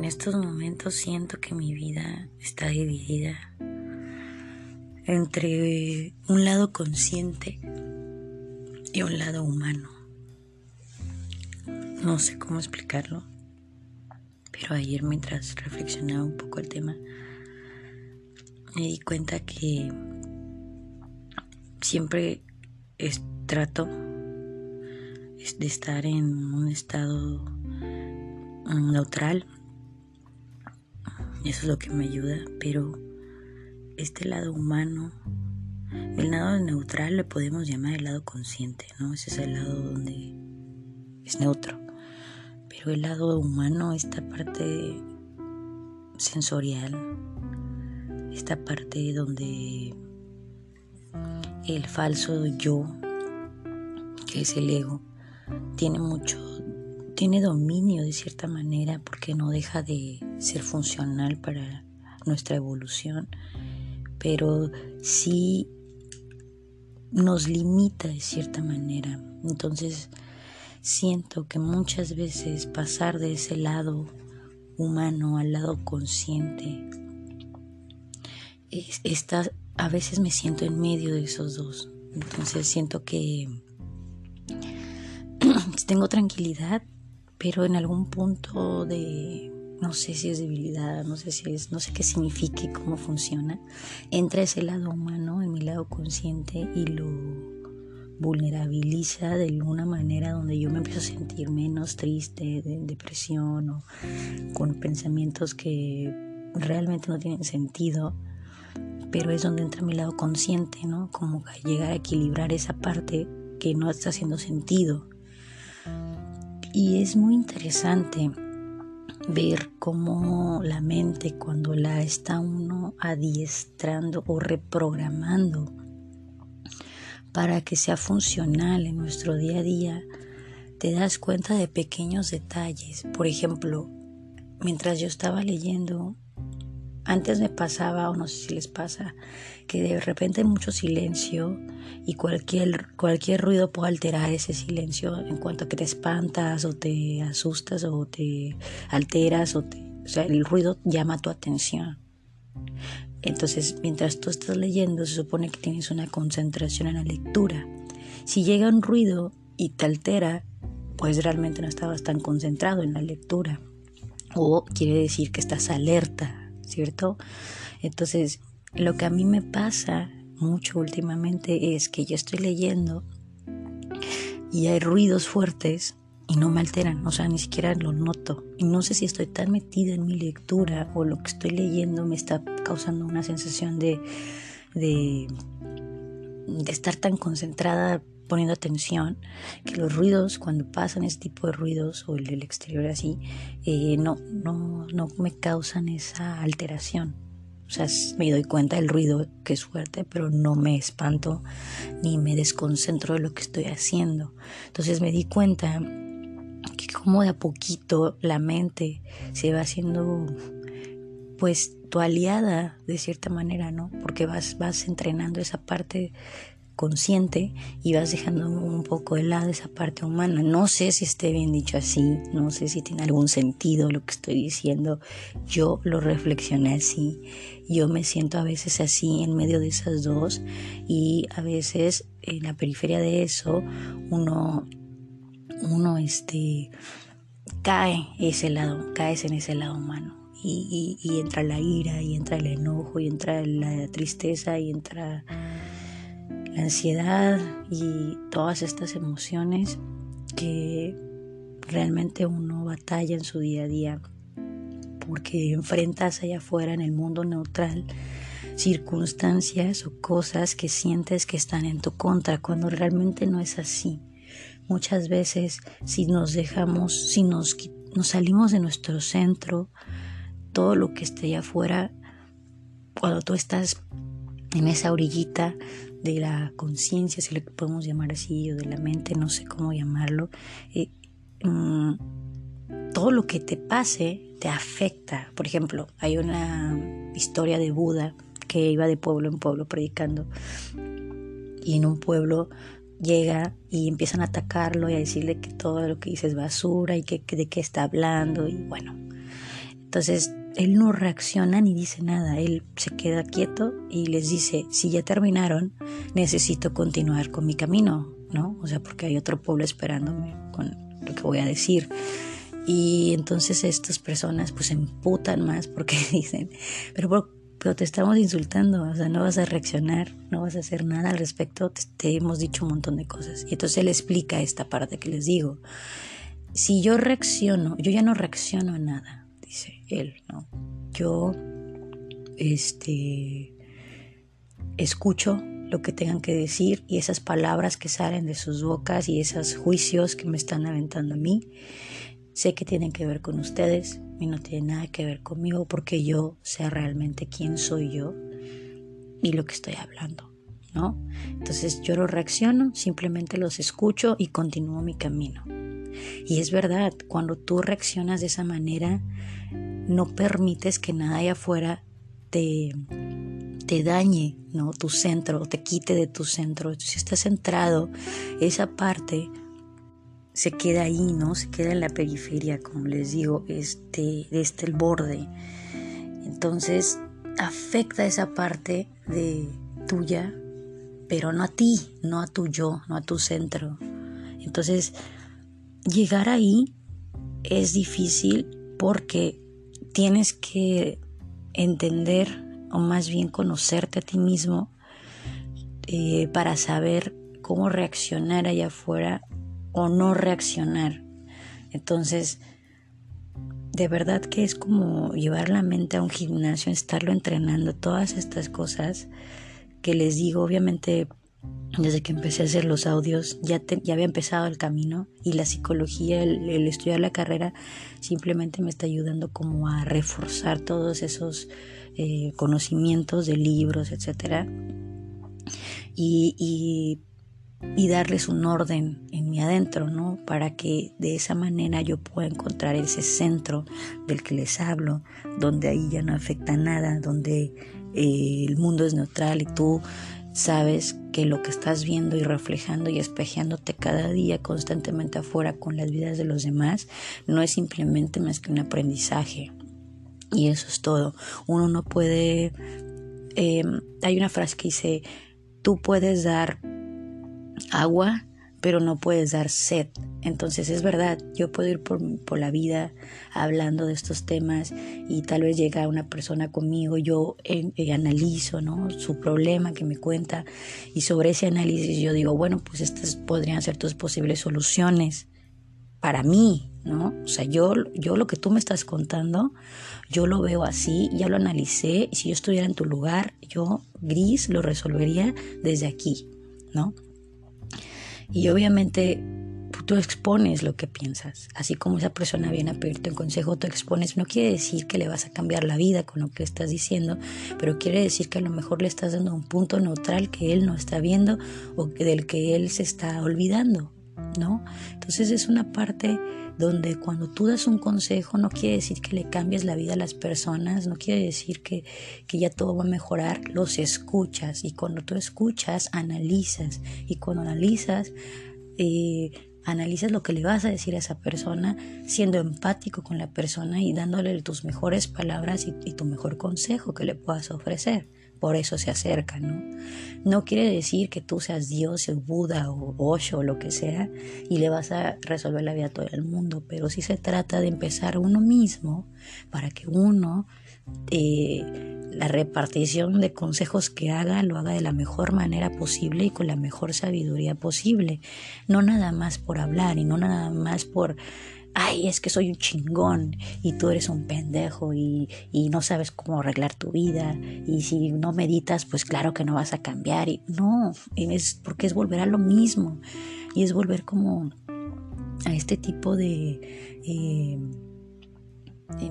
En estos momentos siento que mi vida está dividida entre un lado consciente y un lado humano. No sé cómo explicarlo, pero ayer mientras reflexionaba un poco el tema, me di cuenta que siempre trato de estar en un estado neutral. Eso es lo que me ayuda, pero este lado humano, el lado neutral le podemos llamar el lado consciente, ¿no? Ese es el lado donde es neutro. Pero el lado humano, esta parte sensorial, esta parte donde el falso yo, que es el ego, tiene mucho, tiene dominio de cierta manera porque no deja de ser funcional para nuestra evolución, pero sí nos limita de cierta manera. Entonces siento que muchas veces pasar de ese lado humano al lado consciente, está, a veces me siento en medio de esos dos. Entonces siento que tengo tranquilidad, pero en algún punto de no sé si es debilidad, no sé si es, no sé qué signifique, cómo funciona, entra ese lado humano en mi lado consciente y lo vulnerabiliza de alguna manera donde yo me empiezo a sentir menos triste, de depresión o con pensamientos que realmente no tienen sentido pero es donde entra mi lado consciente, ¿no? Como llegar a equilibrar esa parte que no está haciendo sentido. Y es muy interesante ver cómo la mente cuando la está uno adiestrando o reprogramando para que sea funcional en nuestro día a día, te das cuenta de pequeños detalles. Por ejemplo, mientras yo estaba leyendo antes me pasaba, o no sé si les pasa, que de repente hay mucho silencio y cualquier, cualquier ruido puede alterar ese silencio en cuanto a que te espantas o te asustas o te alteras o, te, o sea, el ruido llama tu atención. Entonces, mientras tú estás leyendo, se supone que tienes una concentración en la lectura. Si llega un ruido y te altera, pues realmente no estabas tan concentrado en la lectura. O quiere decir que estás alerta ¿cierto? Entonces, lo que a mí me pasa mucho últimamente es que yo estoy leyendo y hay ruidos fuertes y no me alteran, o sea, ni siquiera lo noto. Y no sé si estoy tan metida en mi lectura o lo que estoy leyendo me está causando una sensación de, de, de estar tan concentrada poniendo atención que los ruidos cuando pasan ese tipo de ruidos o el del exterior así eh, no, no, no me causan esa alteración o sea me doy cuenta del ruido que es fuerte pero no me espanto ni me desconcentro de lo que estoy haciendo entonces me di cuenta que como de a poquito la mente se va haciendo pues tu aliada de cierta manera, ¿no? Porque vas, vas entrenando esa parte consciente y vas dejando un poco de lado esa parte humana. No sé si esté bien dicho así, no sé si tiene algún sentido lo que estoy diciendo. Yo lo reflexioné así. Yo me siento a veces así en medio de esas dos y a veces en la periferia de eso uno uno este cae ese lado, caes en ese lado humano. Y, y, y entra la ira, y entra el enojo, y entra la tristeza, y entra la ansiedad y todas estas emociones que realmente uno batalla en su día a día porque enfrentas allá afuera en el mundo neutral circunstancias o cosas que sientes que están en tu contra cuando realmente no es así. Muchas veces si nos dejamos, si nos, nos salimos de nuestro centro, todo lo que esté allá afuera, cuando tú estás en esa orillita de la conciencia, si lo podemos llamar así, o de la mente, no sé cómo llamarlo, eh, mm, todo lo que te pase te afecta. Por ejemplo, hay una historia de Buda que iba de pueblo en pueblo predicando y en un pueblo llega y empiezan a atacarlo y a decirle que todo lo que dice es basura y que, de qué está hablando y bueno, Entonces, él no reacciona ni dice nada, él se queda quieto y les dice, si ya terminaron, necesito continuar con mi camino, ¿no? O sea, porque hay otro pueblo esperándome con lo que voy a decir. Y entonces estas personas pues se emputan más porque dicen, pero, pero te estamos insultando, o sea, no vas a reaccionar, no vas a hacer nada al respecto, te, te hemos dicho un montón de cosas. Y entonces él explica esta parte que les digo. Si yo reacciono, yo ya no reacciono a nada, dice él, ¿no? Yo, este, escucho lo que tengan que decir y esas palabras que salen de sus bocas y esos juicios que me están aventando a mí, sé que tienen que ver con ustedes y no tienen nada que ver conmigo porque yo sé realmente quién soy yo y lo que estoy hablando, ¿no? Entonces yo no reacciono, simplemente los escucho y continúo mi camino. Y es verdad, cuando tú reaccionas de esa manera, no permites que nada allá afuera te, te dañe, ¿no? Tu centro, te quite de tu centro. Si estás centrado, esa parte se queda ahí, ¿no? Se queda en la periferia, como les digo, este, este el borde. Entonces, afecta esa parte de tuya, pero no a ti, no a tu yo, no a tu centro. Entonces, llegar ahí es difícil porque tienes que entender o más bien conocerte a ti mismo eh, para saber cómo reaccionar allá afuera o no reaccionar. Entonces, de verdad que es como llevar la mente a un gimnasio, estarlo entrenando, todas estas cosas que les digo, obviamente desde que empecé a hacer los audios ya, ya había empezado el camino y la psicología, el, estudiar la carrera simplemente me está ayudando como a reforzar todos esos eh, conocimientos de libros, etcétera y, y, y, darles un orden en mi adentro, ¿no? Para que de esa manera yo pueda encontrar ese centro del que les hablo, donde ahí ya no afecta nada, donde eh, el mundo es neutral y tú Sabes que lo que estás viendo y reflejando y espejeándote cada día constantemente afuera con las vidas de los demás no es simplemente más que un aprendizaje. Y eso es todo. Uno no puede... Em, hay una frase que dice, tú puedes dar agua pero no puedes dar sed. Entonces es verdad, yo puedo ir por, la vida hablando de estos temas y tal vez llega una persona conmigo, yo eh, eh, analizo ¿no? su problema que me cuenta y sobre ese análisis yo digo, bueno, pues estas podrían ser tus posibles soluciones para mí, ¿no? O sea, yo, yo lo que tú me estás contando, yo lo veo así, ya lo analicé y si yo estuviera en tu lugar, yo gris lo resolvería desde aquí, ¿no? Y obviamente tú expones lo que piensas, así como esa persona viene a pedirte un consejo, tú expones, no quiere decir que le vas a cambiar la vida con lo que estás diciendo, pero quiere decir que a lo mejor le estás dando un punto neutral que él no está viendo o del que él se está olvidando, ¿no? Entonces es una parte donde cuando tú das un consejo no quiere decir que le cambies la vida a las personas, no quiere decir que, que ya todo va a mejorar, los escuchas. Y cuando tú escuchas analizas. Y cuando analizas eh, analizas lo que le vas a decir a esa persona, siendo empático con la persona y dándole tus mejores palabras y, y tu mejor consejo que le puedas ofrecer por eso se acerca, ¿no? No quiere decir que tú seas Dios o Buda o Osho o lo que sea y le vas a resolver la vida a todo el mundo, pero sí se trata de empezar uno mismo para que uno eh, la repartición de consejos que haga lo haga de la mejor manera posible y con la mejor sabiduría posible, no nada más por hablar y no nada más por ay, es que soy un chingón y tú eres un pendejo y, no sabes cómo arreglar tu vida y si no meditas, pues claro que no vas a cambiar y no, es porque es volver a lo mismo y es volver como a este tipo de... Eh,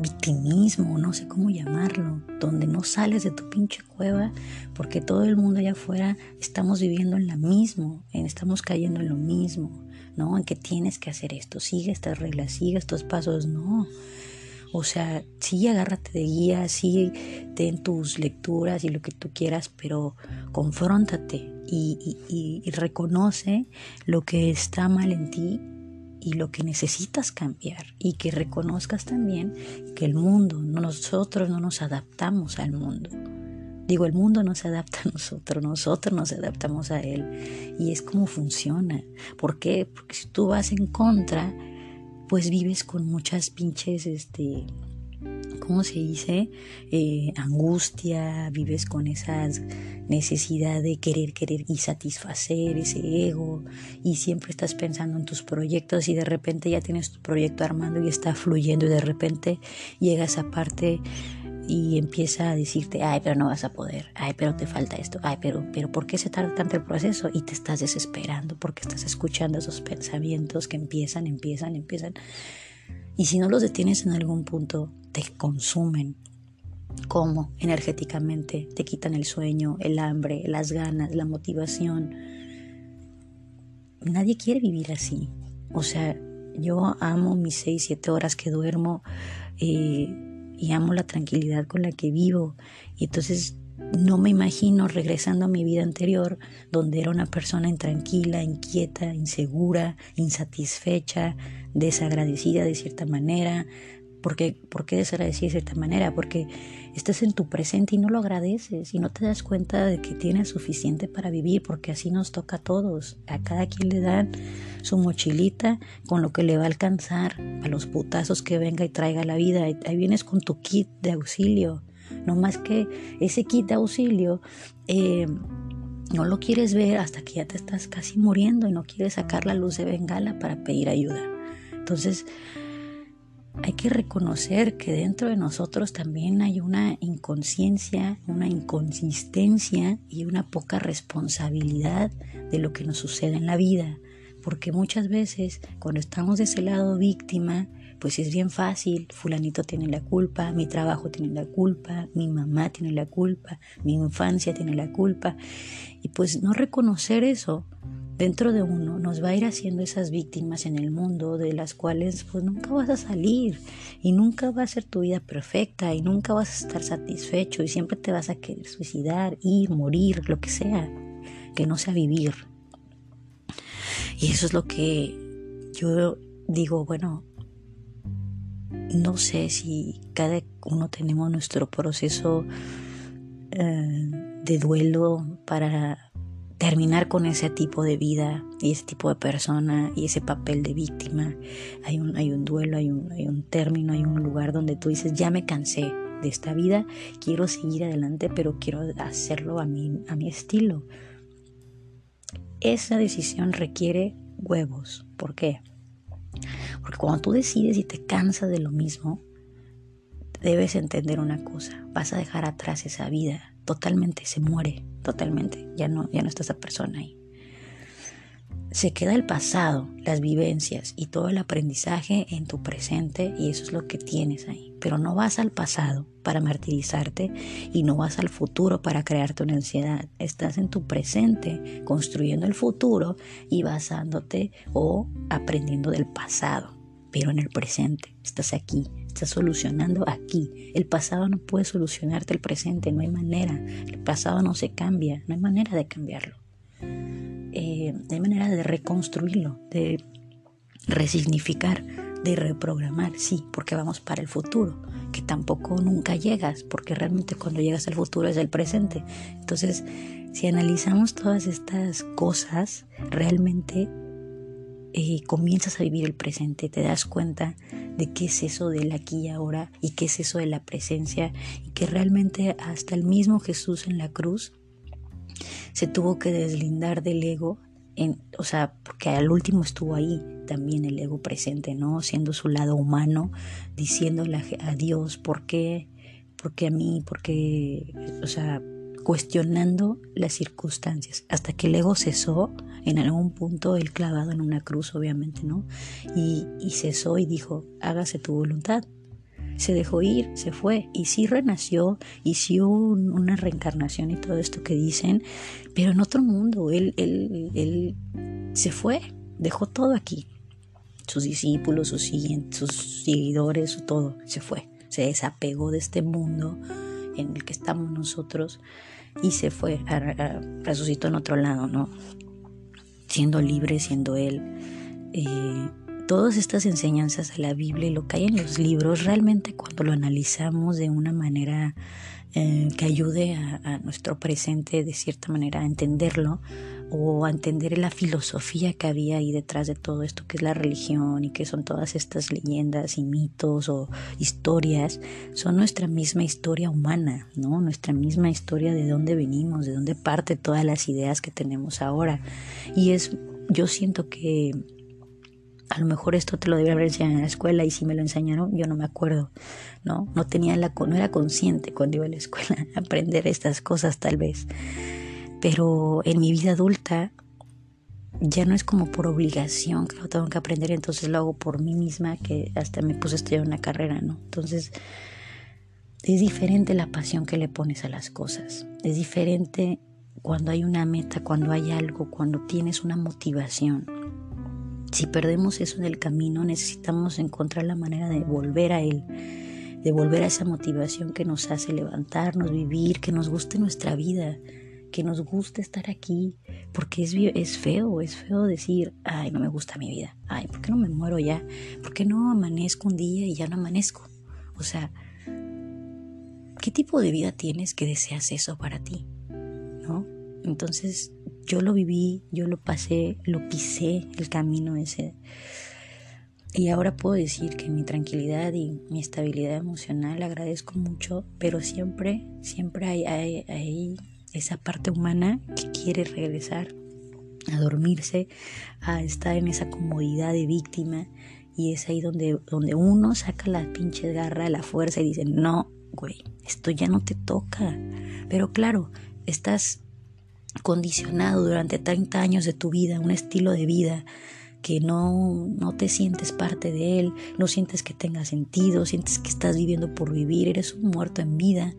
victimismo, no sé cómo llamarlo, donde no sales de tu pinche cueva porque todo el mundo allá afuera estamos viviendo en la mismo, estamos cayendo en lo mismo. ¿No? En que tienes que hacer esto, sigue estas reglas, sigue estos pasos, no. O sea, sí, agárrate de guía, sí, ten tus lecturas y lo que tú quieras, pero confróntate y, y reconoce lo que está mal en ti y lo que necesitas cambiar y que reconozcas también que el mundo, nosotros no nos adaptamos al mundo. Digo, el mundo no se adapta a nosotros, nosotros nos adaptamos a él. Y es como funciona. ¿Por qué? Porque si tú vas en contra, pues vives con muchas pinches, este, ¿cómo se dice? Eh, angustia, vives con esa necesidad de querer, querer y satisfacer ese ego y siempre estás pensando en tus proyectos y de repente ya tienes tu proyecto armando y está fluyendo y de repente llega esa parte y empieza a decirte, ay, pero no vas a poder, ay, pero te falta esto, ay, pero, pero ¿por qué se tarda tanto el proceso? Y te estás desesperando porque estás escuchando esos pensamientos que empiezan, empiezan, empiezan. Y si no los detienes en algún punto, te consumen. ¿Cómo? Energéticamente, te quitan el sueño, el hambre, las ganas, la motivación. Nadie quiere vivir así. O sea, yo amo mis 6, 7 horas que duermo eh, y amo la tranquilidad con la que vivo. Y entonces no me imagino regresando a mi vida anterior, donde era una persona intranquila, inquieta, insegura, insatisfecha, desagradecida de cierta manera. ¿Por qué, ¿Por qué de cierta manera? Porque estás en tu presente y no lo agradeces y no te das cuenta de que tienes suficiente para vivir, porque así nos toca a todos. A cada quien le dan su mochilita con lo que le va a alcanzar a los putazos que venga y traiga la vida. Ahí vienes con tu kit de auxilio no más que ese kit de auxilio eh, no lo quieres ver hasta que ya te estás casi muriendo y no quieres sacar la luz de bengala para pedir ayuda. Entonces, hay que reconocer que dentro de nosotros también hay una inconsciencia, una inconsistencia y una poca responsabilidad de lo que nos sucede en la vida. Porque muchas veces cuando estamos de ese lado víctima, pues es bien fácil, fulanito tiene la culpa, mi trabajo tiene la culpa, mi mamá tiene la culpa, mi infancia tiene la culpa. Y pues no reconocer eso dentro de uno nos va a ir haciendo esas víctimas en el mundo de las cuales pues nunca vas a salir y nunca va a ser tu vida perfecta y nunca vas a estar satisfecho y siempre te vas a querer suicidar, ir, morir, lo que sea, que no sea vivir. Y eso es lo que yo digo, bueno, no sé si cada uno tenemos nuestro proceso eh, de duelo para terminar con ese tipo de vida y ese tipo de persona y ese papel de víctima. Hay un, hay un duelo, hay un, hay un término, hay un lugar donde tú dices, ya me cansé de esta vida, quiero seguir adelante, pero quiero hacerlo a a mi estilo. Esa decisión requiere huevos. ¿Por qué? Porque cuando tú decides y te cansas de lo mismo, debes entender una cosa, vas a dejar atrás esa vida, totalmente se muere, totalmente, ya no, ya no está esa persona ahí se queda el pasado, las vivencias y todo el aprendizaje en tu presente y eso es lo que tienes ahí. Pero no vas al pasado para martirizarte y no vas al futuro para crearte una ansiedad. Estás en tu presente construyendo el futuro y basándote o aprendiendo del pasado. Pero en el presente, estás aquí, estás solucionando aquí. El pasado no puede solucionarte el presente, no hay manera. El pasado no se cambia, no hay manera de cambiarlo. Eh, hay manera de reconstruirlo, de resignificar, de reprogramar, sí, porque vamos para el futuro, que tampoco nunca llegas, porque realmente cuando llegas al futuro es el presente. Entonces, si analizamos todas estas cosas, realmente eh, comienzas a vivir el presente, te das cuenta de qué es eso del aquí y ahora y qué es eso de la presencia y que realmente hasta el mismo Jesús en la cruz se tuvo que deslindar del ego, en, o sea, porque al último estuvo ahí también el ego presente, ¿no? Siendo su lado humano, diciéndole a Dios, ¿por qué? ¿Por qué a mí? ¿Por qué? O sea, cuestionando las circunstancias, hasta que el ego cesó en algún punto, el clavado en una cruz, obviamente, ¿no? Y, cesó y dijo, hágase tu voluntad. Se dejó ir, se fue. Y sí renació y sí una reencarnación y todo esto que dicen, pero en otro mundo, él, él, él se fue, dejó todo aquí, sus discípulos, sus, sus seguidores, todo, se fue, se desapegó de este mundo en el que estamos nosotros y se fue, resucitó en otro lado, ¿no? Siendo libre, siendo él. Eh, todas estas enseñanzas de la Biblia y lo que hay en los libros, realmente cuando lo analizamos de una manera eh, que ayude a, nuestro presente de cierta manera a entenderlo o entender la filosofía que había ahí detrás de todo esto que es la religión y que son todas estas leyendas y mitos o historias, son nuestra misma historia humana, ¿no? Nuestra misma historia de dónde venimos, de dónde parte todas las ideas que tenemos ahora. Y es, yo siento que a lo mejor esto te lo debería haber enseñado en la escuela y si me lo enseñaron yo no me acuerdo, ¿no? No tenía la, no era consciente cuando iba a la escuela aprender estas cosas tal vez. Pero en mi vida adulta ya no es como por obligación que lo tengo que aprender, entonces lo hago por mí misma que hasta me puse a estudiar una carrera, ¿no? Entonces es diferente la pasión que le pones a las cosas, es diferente cuando hay una meta, cuando hay algo, cuando tienes una motivación. Si perdemos eso en el camino, necesitamos encontrar la manera de volver a Él, de volver a esa motivación que nos hace levantarnos, vivir, que nos guste nuestra vida, que nos guste estar aquí, porque es, es feo, es feo decir, ay, no me gusta mi vida, ay, ¿por qué no me muero ya? ¿Por qué no amanezco un día y ya no amanezco? O sea, ¿qué tipo de vida tienes que deseas eso para ti? ¿No? Entonces, yo lo viví, yo lo pasé, lo pisé el camino ese. Y ahora puedo decir que mi tranquilidad y mi estabilidad emocional agradezco mucho, pero siempre, siempre hay, hay, esa parte humana que quiere regresar a dormirse, a estar en esa comodidad de víctima. Y es ahí donde, donde uno saca la pinche garra, la fuerza y dice, no, güey, esto ya no te toca. Pero claro, estás condicionado durante 30 años de tu vida, un estilo de vida que no, no te sientes parte de él, no sientes que tenga sentido, sientes que estás viviendo por vivir, eres un muerto en vida.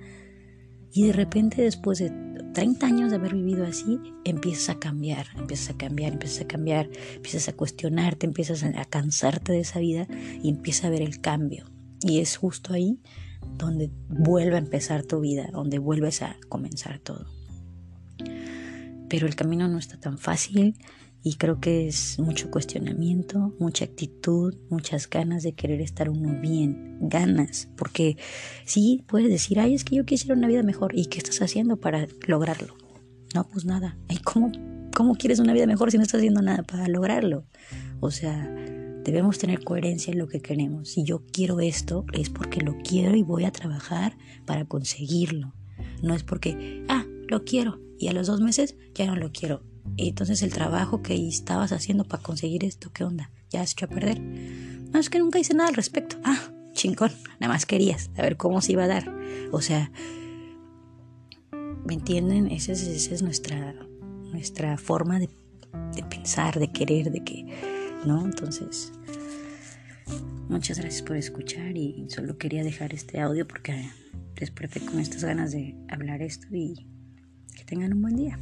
Y de repente después de 30 años de haber vivido así, empiezas a cambiar, empiezas a cambiar, empiezas a cambiar, empiezas a cuestionarte, empiezas a cansarte de esa vida y empiezas a ver el cambio. Y es justo ahí donde vuelve a empezar tu vida, donde vuelves a comenzar todo pero el camino no está tan fácil y creo que es mucho cuestionamiento, mucha actitud, muchas ganas de querer estar uno bien, ganas, porque sí, puedes decir, ay, es que yo quisiera una vida mejor, ¿y qué estás haciendo para lograrlo? No, pues nada, ¿y cómo, cómo quieres una vida mejor si no estás haciendo nada para lograrlo? O sea, debemos tener coherencia en lo que queremos. Si yo quiero esto, es porque lo quiero y voy a trabajar para conseguirlo. No es porque, ah, lo quiero, y a los dos meses ya no lo quiero. Entonces el trabajo que estabas haciendo para conseguir esto, ¿qué onda? ¿Ya has hecho a perder? No, es que nunca hice nada al respecto. Ah, chingón, nada más querías, a ver cómo se iba a dar. O sea, ¿me entienden? Esa es, es nuestra, nuestra forma de, pensar, de querer, de que, ¿no? Entonces, muchas gracias por escuchar y solo quería dejar este audio porque desperté con estas ganas de hablar esto y tengan un buen día.